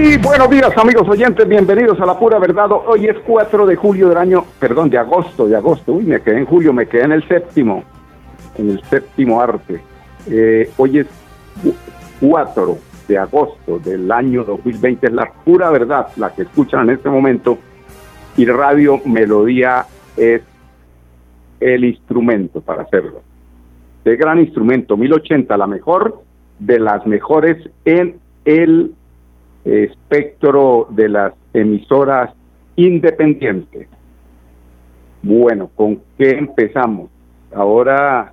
Muy buenos días amigos oyentes, bienvenidos a La Pura Verdad. Hoy es 4 de julio del año, perdón, de agosto, de agosto. Uy, me quedé en julio, me quedé en el séptimo, en el séptimo arte. Eh, hoy es 4 de agosto del año 2020, es la pura verdad la que escuchan en este momento. Y Radio Melodía es el instrumento para hacerlo. El gran instrumento, 1080, la mejor de las mejores en el espectro de las emisoras independientes. Bueno, ¿con qué empezamos? Ahora,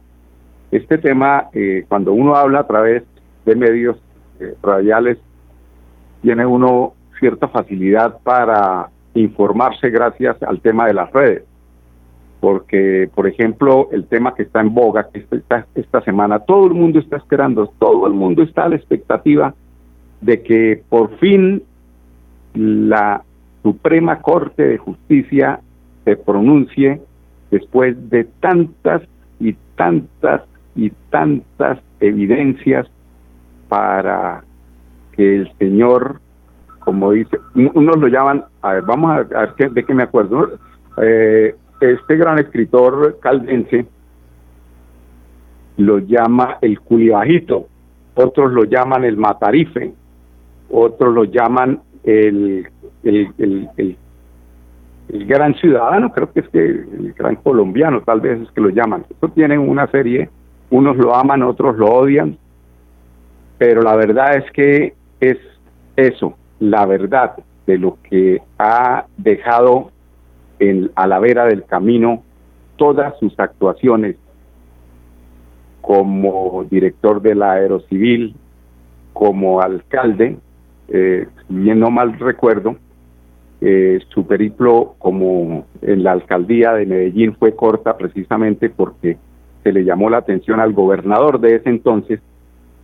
este tema, eh, cuando uno habla a través de medios eh, radiales, tiene uno cierta facilidad para informarse gracias al tema de las redes. Porque, por ejemplo, el tema que está en boga que esta, esta semana, todo el mundo está esperando, todo el mundo está a la expectativa de que por fin la Suprema Corte de Justicia se pronuncie después de tantas y tantas y tantas evidencias para que el señor, como dice, unos lo llaman, a ver, vamos a, ver de qué me acuerdo, eh, este gran escritor caldense lo llama el culibajito, otros lo llaman el matarife, otros lo llaman el, el, el, gran ciudadano, creo que es que el gran colombiano, tal vez es que lo llaman. Eso tienen una serie, unos lo aman, otros lo odian, pero la verdad es que es eso, la verdad de lo que ha dejado en, a la vera del camino todas sus actuaciones como director de la Aerocivil, como alcalde, eh, no mal recuerdo, eh, su periplo como en la alcaldía de Medellín fue corta precisamente porque se le llamó la atención al gobernador de ese entonces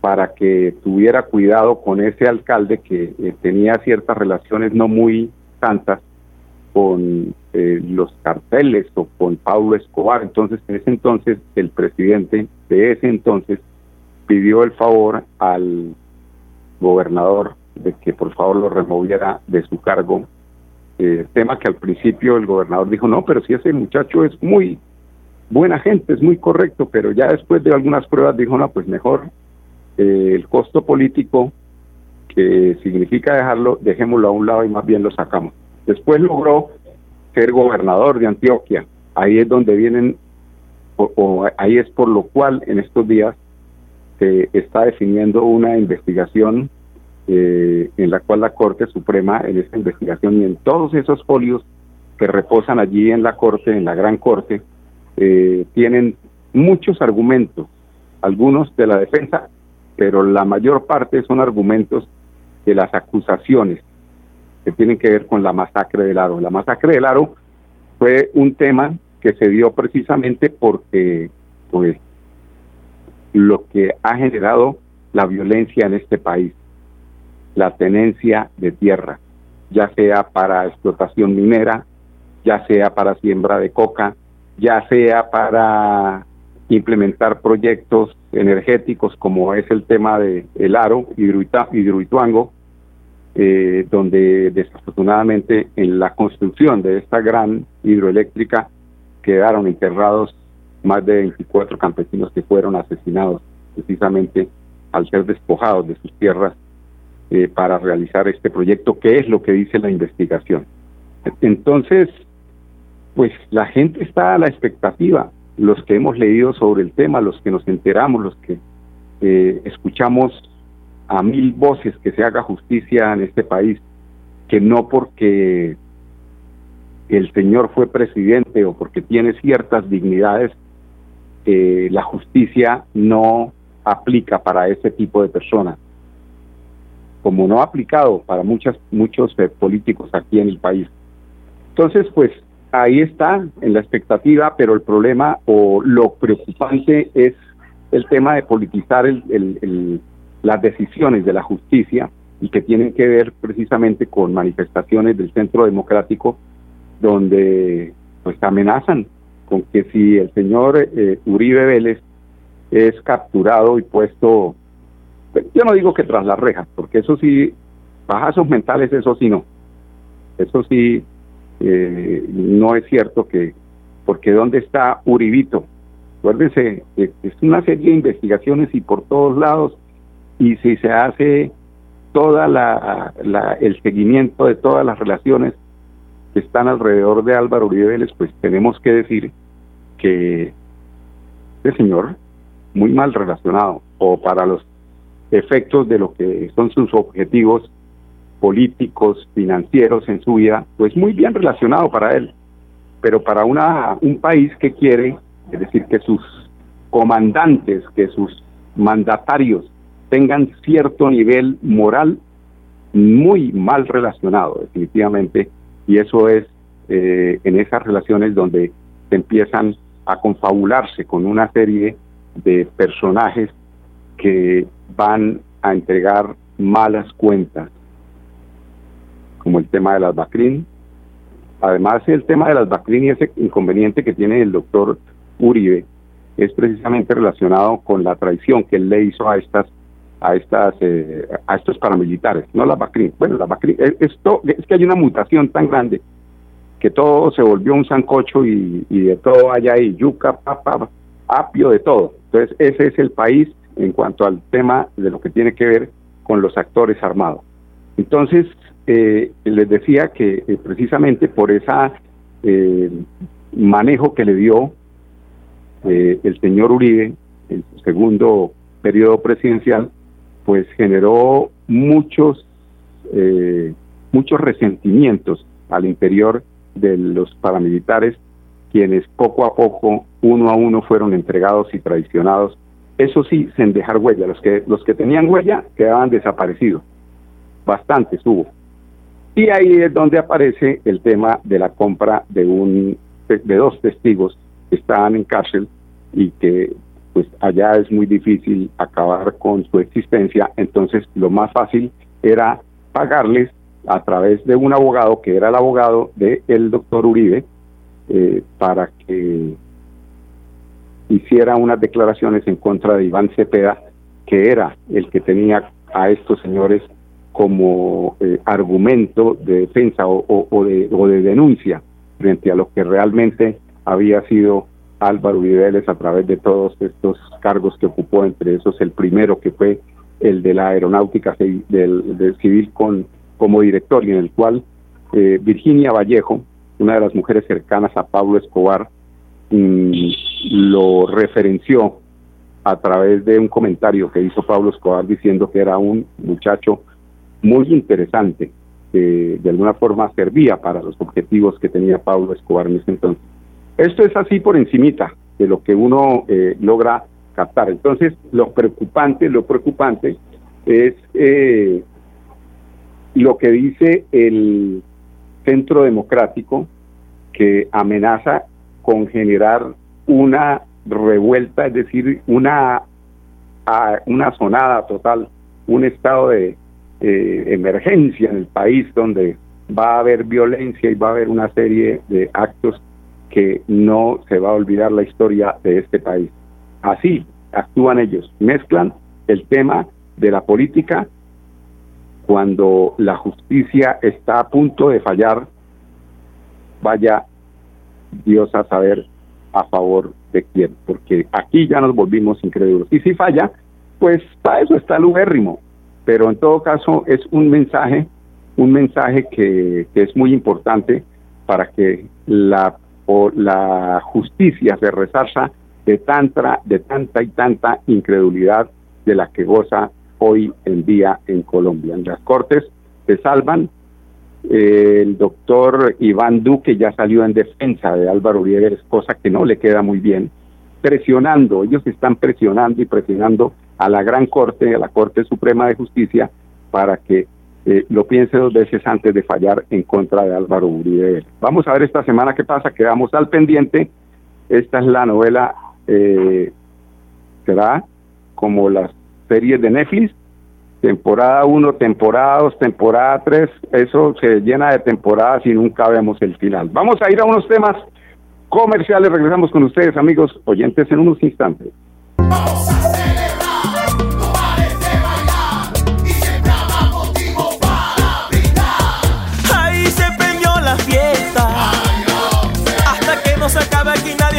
para que tuviera cuidado con ese alcalde que eh, tenía ciertas relaciones no muy santas con eh, los carteles o con Pablo Escobar. Entonces, en ese entonces, el presidente de ese entonces pidió el favor al gobernador de que por favor lo removiera de su cargo. Eh, tema que al principio el gobernador dijo, no, pero si ese muchacho es muy buena gente, es muy correcto, pero ya después de algunas pruebas dijo, no, pues mejor eh, el costo político que significa dejarlo, dejémoslo a un lado y más bien lo sacamos. Después logró ser gobernador de Antioquia. Ahí es donde vienen, o ahí es por lo cual en estos días se está definiendo una investigación eh, en la cual la Corte Suprema en esta investigación y en todos esos folios que reposan allí en la Corte, en la Gran Corte, eh, tienen muchos argumentos, algunos de la defensa, pero la mayor parte son argumentos de las acusaciones que tienen que ver con la masacre del Aro. La masacre del Aro fue un tema que se dio precisamente porque pues lo que ha generado la violencia en este país la tenencia de tierra, ya sea para explotación minera, ya sea para siembra de coca, ya sea para implementar proyectos energéticos como es el tema de el Aro, Hidroituango, eh, donde desafortunadamente en la construcción de esta gran hidroeléctrica quedaron enterrados más de 24 campesinos que fueron asesinados precisamente al ser despojados de sus tierras eh, para realizar este proyecto, que es lo que dice la investigación. Entonces, pues la gente está a la expectativa, los que hemos leído sobre el tema, los que nos enteramos, los que eh, escuchamos a mil voces que se haga justicia en este país, que no porque el señor fue presidente o porque tiene ciertas dignidades, eh, la justicia no aplica para ese tipo de personas como no ha aplicado para muchas, muchos eh, políticos aquí en el país. Entonces, pues ahí está en la expectativa, pero el problema o lo preocupante es el tema de politizar el, las decisiones de la justicia y que tienen que ver precisamente con manifestaciones del centro democrático donde pues amenazan con que si el señor eh, Uribe Vélez es capturado y puesto, yo no digo que tras las rejas, porque eso sí, bajazos mentales, eso sí no. Eso sí, eh, no es cierto que, porque ¿dónde está Uribito? Acuérdense, es una serie de investigaciones y por todos lados, y si se hace toda la, el seguimiento de todas las relaciones que están alrededor de Álvaro Uribe Vélez, pues tenemos que decir que este señor muy mal relacionado o para los efectos de lo que son sus objetivos políticos, financieros en su vida, pues muy bien relacionado para él. Pero para una, un país que quiere es decir, que sus comandantes, que sus mandatarios tengan cierto nivel moral muy mal relacionado, definitivamente, y eso es eh, en esas relaciones donde se empiezan a confabularse con una serie de personajes que van a entregar malas cuentas, como el tema de las Bacrin. Además, el tema de las Bacrin y ese inconveniente que tiene el doctor Uribe es precisamente relacionado con la traición que él le hizo a estas a estas eh, a estos paramilitares, no la Bacrin. Bueno, la Bacrin, eh, esto es que hay una mutación tan grande que todo se volvió un sancocho y, de todo allá hay yuca, papa, apio, de todo. Entonces, ese es el país en cuanto al tema de lo que tiene que ver con los actores armados. Entonces, eh, les decía que precisamente por esa manejo que le dio eh, el señor Uribe, en su segundo periodo presidencial, pues generó muchos, eh, muchos resentimientos al interior de los paramilitares, quienes poco a poco, uno a uno, fueron entregados y traicionados. Eso sí, sin dejar huella. Los que, los que tenían huella quedaban desaparecidos. Bastantes hubo. Y ahí es donde aparece el tema de la compra de un de dos testigos que estaban en cárcel y que pues allá es muy difícil acabar con su existencia, entonces lo más fácil era pagarles a través de un abogado que era el abogado del el doctor Uribe eh, para que hiciera unas declaraciones en contra de Iván Cepeda, que era el que tenía a estos señores como eh, argumento de defensa o, de, o de denuncia frente a lo que realmente había sido Álvaro Vélez a través de todos estos cargos que ocupó, entre esos el primero que fue el de la aeronáutica del, civil con, como director y en el cual eh, Virginia Vallejo, una de las mujeres cercanas a Pablo Escobar, lo referenció a través de un comentario que hizo Pablo Escobar diciendo que era un muchacho muy interesante, que de alguna forma servía para los objetivos que tenía Pablo Escobar en ese entonces. Esto es así por encimita de lo que uno eh, logra captar. Entonces, lo preocupante, lo preocupante es eh, lo que dice el Centro Democrático que amenaza con generar una revuelta, es decir, una, una sonada total, un estado de eh, emergencia en el país donde va a haber violencia y va a haber una serie de actos que no se va a olvidar la historia de este país. Así actúan ellos, mezclan el tema de la política cuando la justicia está a punto de fallar, vaya Dios a saber a favor de quién, porque aquí ya nos volvimos incrédulos. Y si falla, pues para eso está el ubérrimo, pero en todo caso es un mensaje, un mensaje que, es muy importante para que la justicia se resarza de tanta, de tanta y tanta incredulidad de la que goza hoy en día en Colombia. En las Cortes se salvan. El doctor Iván Duque ya salió en defensa de Álvaro Uribe, cosa que no le queda muy bien, presionando, ellos están presionando y presionando a la Gran Corte, a la Corte Suprema de Justicia, para que eh, lo piense dos veces antes de fallar en contra de Álvaro Uribe. Vamos a ver esta semana qué pasa, quedamos al pendiente. Esta es la novela, eh, será como las series de Netflix, temporada 1, temporada 2, temporada 3, eso se llena de temporadas y nunca vemos el final. Vamos a ir a unos temas comerciales, regresamos con ustedes amigos oyentes en unos instantes.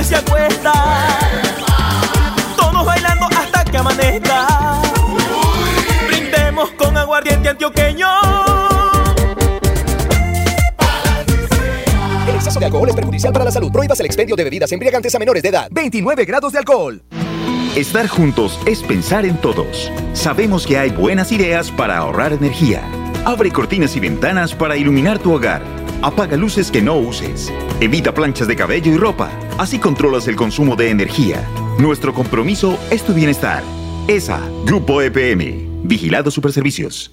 se acuesta. Todos aguardiente antioqueño. El exceso de alcohol es perjudicial para la salud. Prohíbas el expendio de bebidas embriagantes a menores de edad. 29 grados de alcohol. Estar juntos es pensar en todos. Sabemos que hay buenas ideas para ahorrar energía. Abre cortinas y ventanas para iluminar tu hogar. Apaga luces que no uses. Evita planchas de cabello y ropa. Así controlas el consumo de energía. Nuestro compromiso es tu bienestar. ESA, Grupo EPM, Vigilado Superservicios.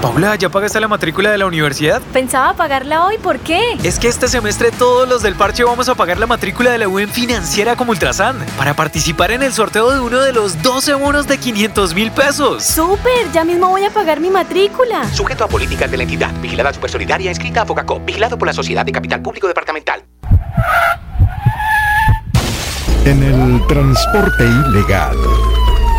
Paula, ¿ya pagaste la matrícula de la universidad? Pensaba pagarla hoy, ¿por qué? Es que este semestre todos los del parche vamos a pagar la matrícula de la UN financiera como Ultrasan para participar en el sorteo de uno de los 12 bonos de 500 mil pesos. ¡Súper! Ya mismo voy a pagar mi matrícula. Sujeto a políticas de la entidad, vigilada supersolidaria, escrita a Focacop, vigilado por la Sociedad de Capital Público Departamental. En el transporte ilegal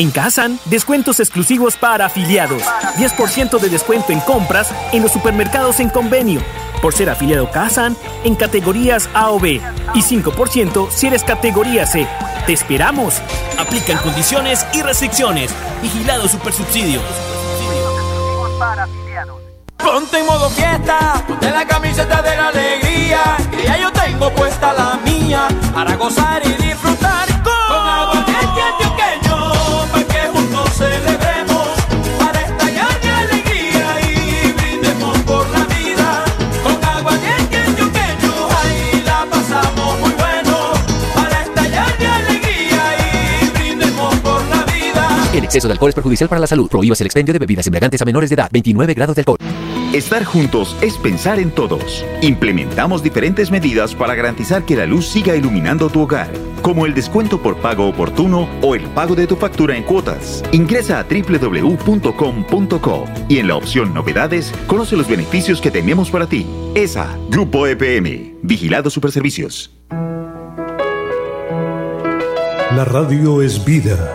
En Kazan, descuentos exclusivos para afiliados. 10% de descuento en compras en los supermercados en convenio. Por ser afiliado Kazan en categorías A o B. Y 5% si eres categoría C. ¡Te esperamos! Aplican condiciones y restricciones. Vigilado Supersubsidio. Ponte en modo fiesta, ponte la camiseta de la alegría, que ya yo tengo puesta la mía, para gozar exceso de alcohol es perjudicial para la salud. Prohíbas el expendio de bebidas embriagantes a menores de edad. 29 grados de alcohol. Estar juntos es pensar en todos. Implementamos diferentes medidas para garantizar que la luz siga iluminando tu hogar, como el descuento por pago oportuno o el pago de tu factura en cuotas. Ingresa a www.com.co y en la opción Novedades conoce los beneficios que tenemos para ti. ESA, Grupo EPM, Vigilado Superservicios. La radio es vida.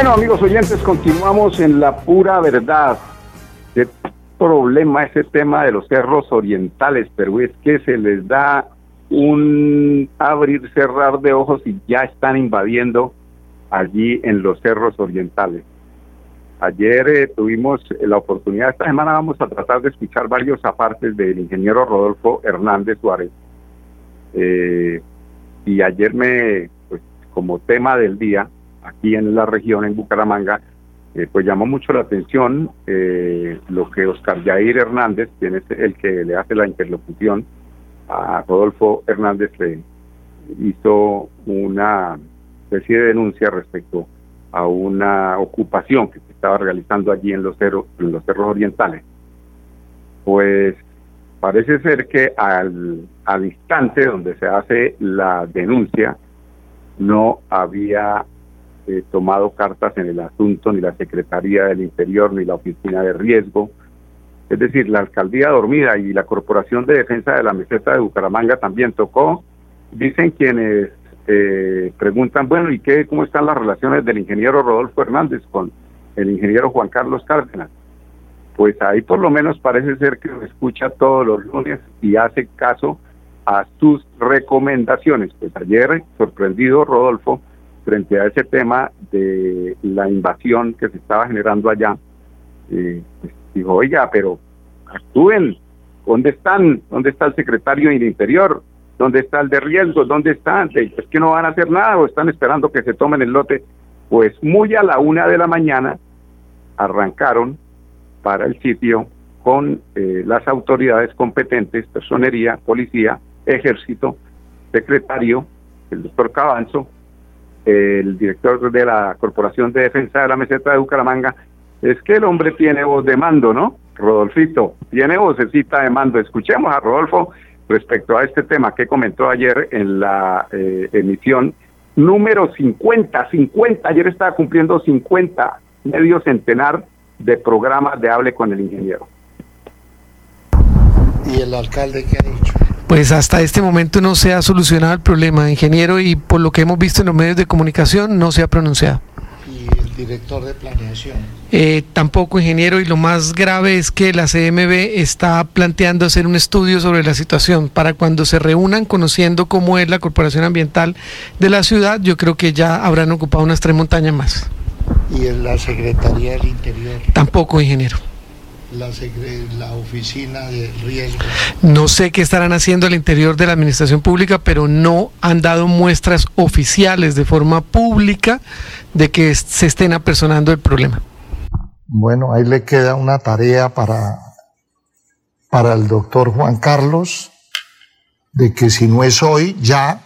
Bueno, amigos oyentes, continuamos en la pura verdad. Qué problema ese tema de los cerros orientales, pero es que se les da un abrir, cerrar de ojos y ya están invadiendo allí en los cerros orientales. Ayer eh, tuvimos la oportunidad, esta semana vamos a tratar de escuchar varios apartes del ingeniero Rodolfo Hernández Suárez. Eh, y ayer me, pues como tema del día, aquí en la región, en Bucaramanga, eh, pues llamó mucho la atención eh, lo que Oscar Jair Hernández, quien es el que le hace la interlocución a Rodolfo Hernández, le, hizo una especie de denuncia respecto a una ocupación que se estaba realizando allí en los cerros, en los cerros orientales. Pues parece ser que al, al instante donde se hace la denuncia no había eh, tomado cartas en el asunto ni la Secretaría del Interior ni la Oficina de Riesgo. Es decir, la alcaldía dormida y la Corporación de Defensa de la Meseta de Bucaramanga también tocó. Dicen quienes eh, preguntan, bueno, ¿y qué, cómo están las relaciones del ingeniero Rodolfo Hernández con el ingeniero Juan Carlos Cárdenas? Pues ahí por lo menos parece ser que lo escucha todos los lunes y hace caso a sus recomendaciones. Pues ayer, sorprendido Rodolfo, frente a ese tema de la invasión que se estaba generando allá, eh, pues dijo, oiga, pero actúen, ¿dónde están? ¿Dónde está el secretario del Interior? ¿Dónde está el de riesgo? ¿Dónde están? Es que no van a hacer nada o están esperando que se tomen el lote. Pues muy a la una de la mañana arrancaron para el sitio con eh, las autoridades competentes, personería, policía, ejército, secretario, el doctor Cabanzo, el director de la Corporación de Defensa de la Meseta de Bucaramanga, es que el hombre tiene voz de mando, ¿no? Rodolfito, tiene vocecita de mando. Escuchemos a Rodolfo respecto a este tema que comentó ayer en la eh, emisión número 50, 50, ayer estaba cumpliendo 50, medio centenar de programas de hable con el ingeniero. ¿Y el alcalde qué ha dicho? Pues hasta este momento no se ha solucionado el problema, ingeniero, y por lo que hemos visto en los medios de comunicación no se ha pronunciado. ¿Y el director de planeación? Eh, tampoco, ingeniero, y lo más grave es que la CMB está planteando hacer un estudio sobre la situación para cuando se reúnan conociendo cómo es la corporación ambiental de la ciudad, yo creo que ya habrán ocupado unas tres montañas más. ¿Y en la Secretaría del Interior? Tampoco, ingeniero la, la oficina de riesgo. No sé qué estarán haciendo al interior de la administración pública, pero no han dado muestras oficiales de forma pública de que se estén apersonando el problema. Bueno, ahí le queda una tarea para, para el doctor Juan Carlos, de que si no es hoy, ya,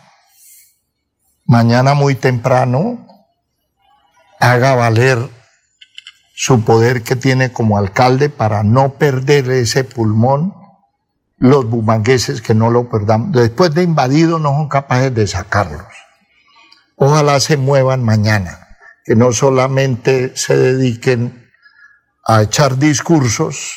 mañana muy temprano, haga valer su poder que tiene como alcalde para no perder ese pulmón, los bumangueses que no lo perdamos. Después de invadido no son capaces de sacarlos. Ojalá se muevan mañana, que no solamente se dediquen a echar discursos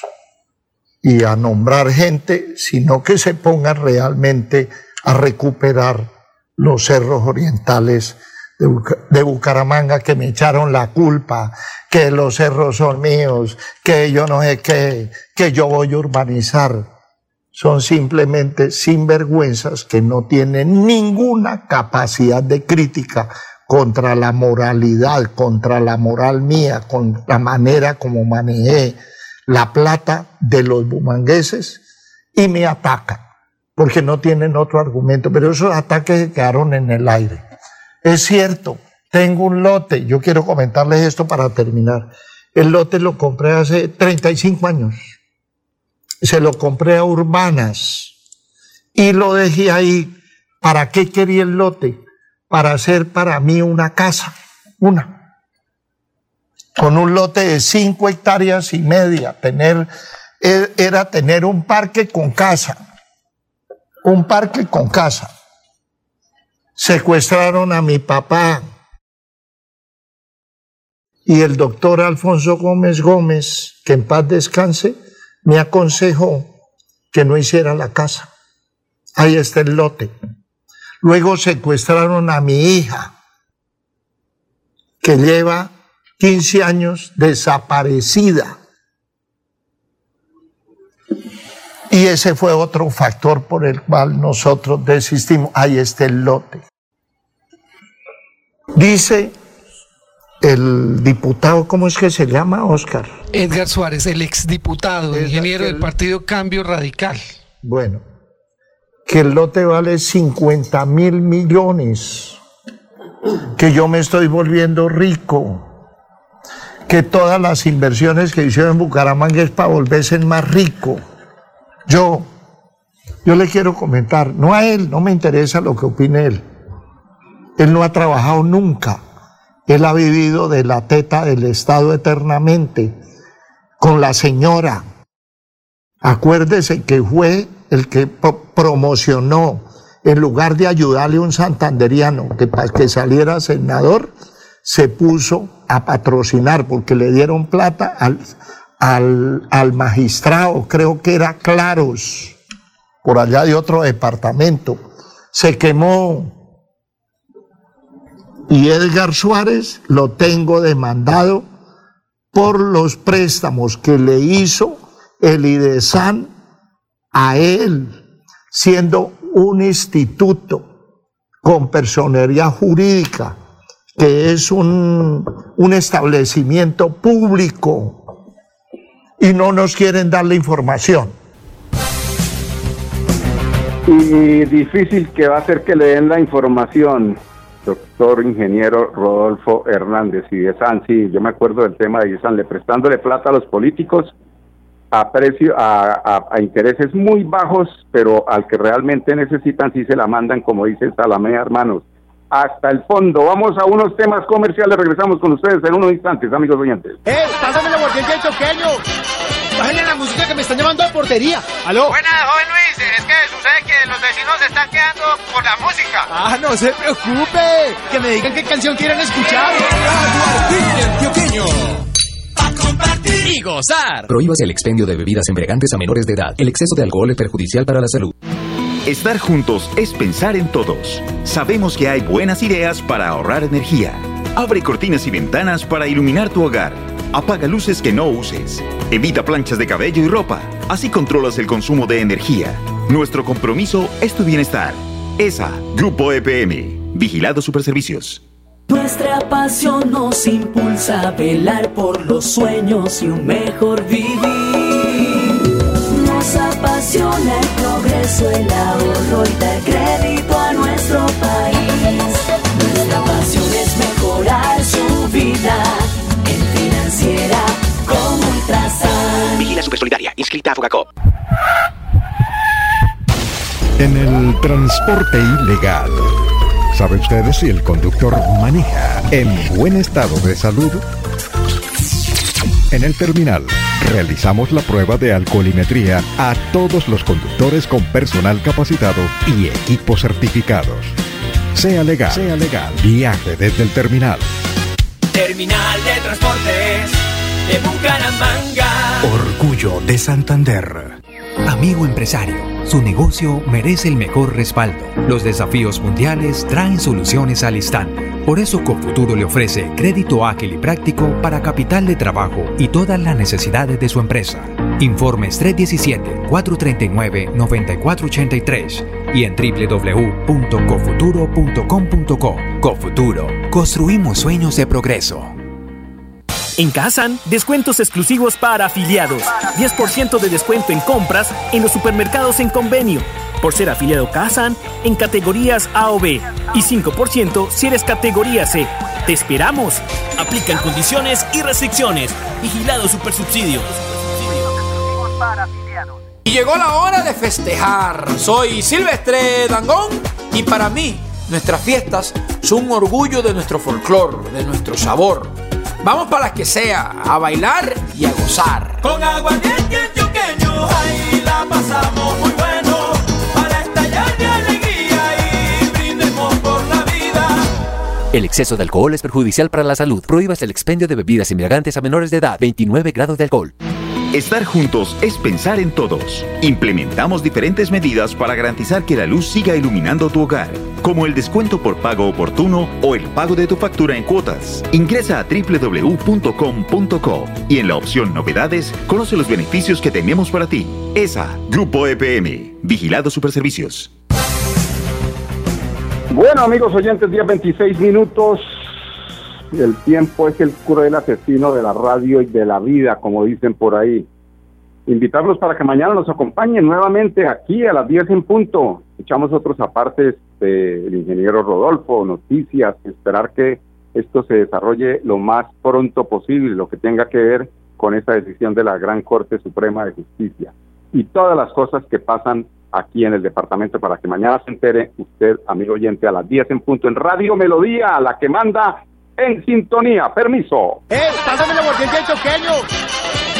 y a nombrar gente, sino que se pongan realmente a recuperar los cerros orientales de, Bucaramanga que me echaron la culpa, que los cerros son míos, que yo no sé qué, que yo voy a urbanizar. Son simplemente sinvergüenzas que no tienen ninguna capacidad de crítica contra la moralidad, contra la moral mía, con la manera como manejé la plata de los bumangueses y me atacan, porque no tienen otro argumento, pero esos ataques quedaron en el aire. Es cierto, tengo un lote, yo quiero comentarles esto para terminar. El lote lo compré hace 35 años. Se lo compré a Urbanas y lo dejé ahí. ¿Para qué quería el lote? Para hacer para mí una casa, una. Con un lote de 5 hectáreas y media, tener, e, era tener un parque con casa. Un parque con casa secuestraron a mi papá. Y el doctor Alfonso Gómez Gómez, que en paz descanse, me aconsejó que no hiciera la casa. Ahí está el lote. Luego secuestraron a mi hija, que lleva 15 años desaparecida. Y ese fue otro factor por el cual nosotros desistimos. Ahí está el lote. Dice el diputado, ¿cómo es que se llama, Oscar? Edgar Suárez, el exdiputado, ingeniero del Partido Cambio Radical. Bueno, que el lote vale 50 mil millones, que yo me estoy volviendo rico, que todas las inversiones que hicieron en Bucaramanga es para volverse más rico yo, yo le quiero comentar, no a él, no me interesa lo que opine él. Él no ha trabajado nunca. Él ha vivido de la teta del Estado eternamente, con la señora. Acuérdese que fue el que promocionó, en lugar de ayudarle a un santanderiano que para que saliera senador, se puso a patrocinar porque le dieron plata al, al, al magistrado, creo que era Claros, por allá de otro departamento. Se quemó. Y Edgar Suárez lo tengo demandado por los préstamos que le hizo el IDESAN a él, siendo un instituto con personería jurídica, que es un, un establecimiento público, y no nos quieren dar la información. Y difícil que va a ser que le den la información doctor ingeniero Rodolfo Hernández y de San, sí, yo me acuerdo del tema de San, le prestándole plata a los políticos a precio, a, intereses muy bajos, pero al que realmente necesitan sí se la mandan, como dice Salamea, hermanos, hasta el fondo. Vamos a unos temas comerciales, regresamos con ustedes en unos instantes, amigos oyentes. ¡Eh! ¡Pásame la botella del choqueño! Bájenle la música que me están llamando de portería. ¿Aló? Buenas, joven Luis. Es que sucede que los vecinos se están quedando por la música. Ah, no se preocupe. Que me digan qué canción quieren escuchar. Radio A compartir y gozar. Prohíbas el expendio de bebidas embriagantes a menores de edad. El exceso de alcohol es perjudicial para la salud. Estar juntos es pensar en todos. Sabemos que hay buenas ideas para ahorrar energía. Abre cortinas y ventanas para iluminar tu hogar. Apaga luces que no uses. Evita planchas de cabello y ropa. Así controlas el consumo de energía. Nuestro compromiso es tu bienestar. ESA, Grupo EPM. Vigilado Superservicios. Nuestra pasión nos impulsa a velar por los sueños y un mejor vivir. Nos apasiona progreso, el ahorro y dar crédito a nuestro país. Nuestra pasión es mejorar su vida financiera como Ultrasan. Vigila Supersolidaria, inscrita a Fogacop. En el transporte ilegal, ¿sabe usted si el conductor maneja en buen estado de salud? En el terminal, realizamos la prueba de alcoholimetría a todos los conductores con personal capacitado y equipos certificados. Sea legal, sea legal, viaje desde el terminal. Terminal de Transportes de Bucaramanga. Orgullo de Santander. Amigo empresario, su negocio merece el mejor respaldo. Los desafíos mundiales traen soluciones al instante. Por eso Cofuturo le ofrece crédito ágil y práctico para capital de trabajo y todas las necesidades de su empresa. Informes 317-439-9483 y en www.cofuturo.com.co. Cofuturo, construimos sueños de progreso. En Kazan, descuentos exclusivos para afiliados. 10% de descuento en compras en los supermercados en convenio. Por ser afiliado Kazan en categorías A o B. Y 5% si eres categoría C. ¡Te esperamos! Aplican condiciones y restricciones. Vigilado Supersubsidio. Y llegó la hora de festejar. Soy Silvestre Dangón y para mí nuestras fiestas son un orgullo de nuestro folclor, de nuestro sabor. Vamos para las que sea, a bailar y a gozar. Con aguardiente antioqueño, ahí la pasamos muy bueno. El exceso de alcohol es perjudicial para la salud. Prohíbas el expendio de bebidas embriagantes a menores de edad. 29 grados de alcohol. Estar juntos es pensar en todos. Implementamos diferentes medidas para garantizar que la luz siga iluminando tu hogar, como el descuento por pago oportuno o el pago de tu factura en cuotas. Ingresa a www.com.co y en la opción Novedades conoce los beneficios que tenemos para ti. ESA, Grupo EPM, Vigilado Superservicios. Bueno, amigos oyentes, día 26 minutos. El tiempo es el cruel asesino de la radio y de la vida, como dicen por ahí. Invitarlos para que mañana nos acompañen nuevamente aquí a las 10 en punto. Echamos otros apartes del ingeniero Rodolfo, noticias, esperar que esto se desarrolle lo más pronto posible, lo que tenga que ver con esa decisión de la Gran Corte Suprema de Justicia y todas las cosas que pasan aquí en el departamento para que mañana se entere usted, amigo oyente, a las 10 en punto en Radio Melodía, la que manda en sintonía. Permiso. ¡Eh! ¡Pásame la del choqueño!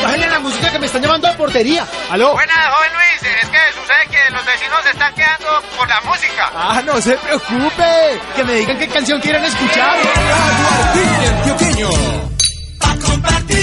Bájenle la música que me están llamando a portería. ¿Aló? Buenas, joven Luis. Es que sucede que los vecinos se están quedando por la música. Ah, no se preocupe. Que me digan qué canción quieren escuchar. Antioqueño.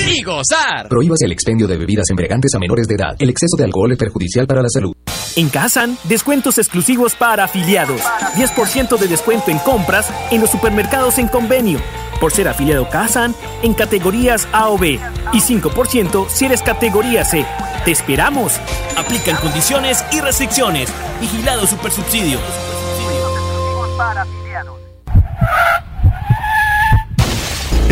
Y gozar. Prohíbas el expendio de bebidas embriagantes a menores de edad. El exceso de alcohol es perjudicial para la salud. En Kazan, descuentos exclusivos para afiliados. 10% de descuento en compras en los supermercados en convenio. Por ser afiliado Kazan en categorías A o B. Y 5% si eres categoría C. ¡Te esperamos! Aplican condiciones y restricciones. Vigilado Supersubsidio.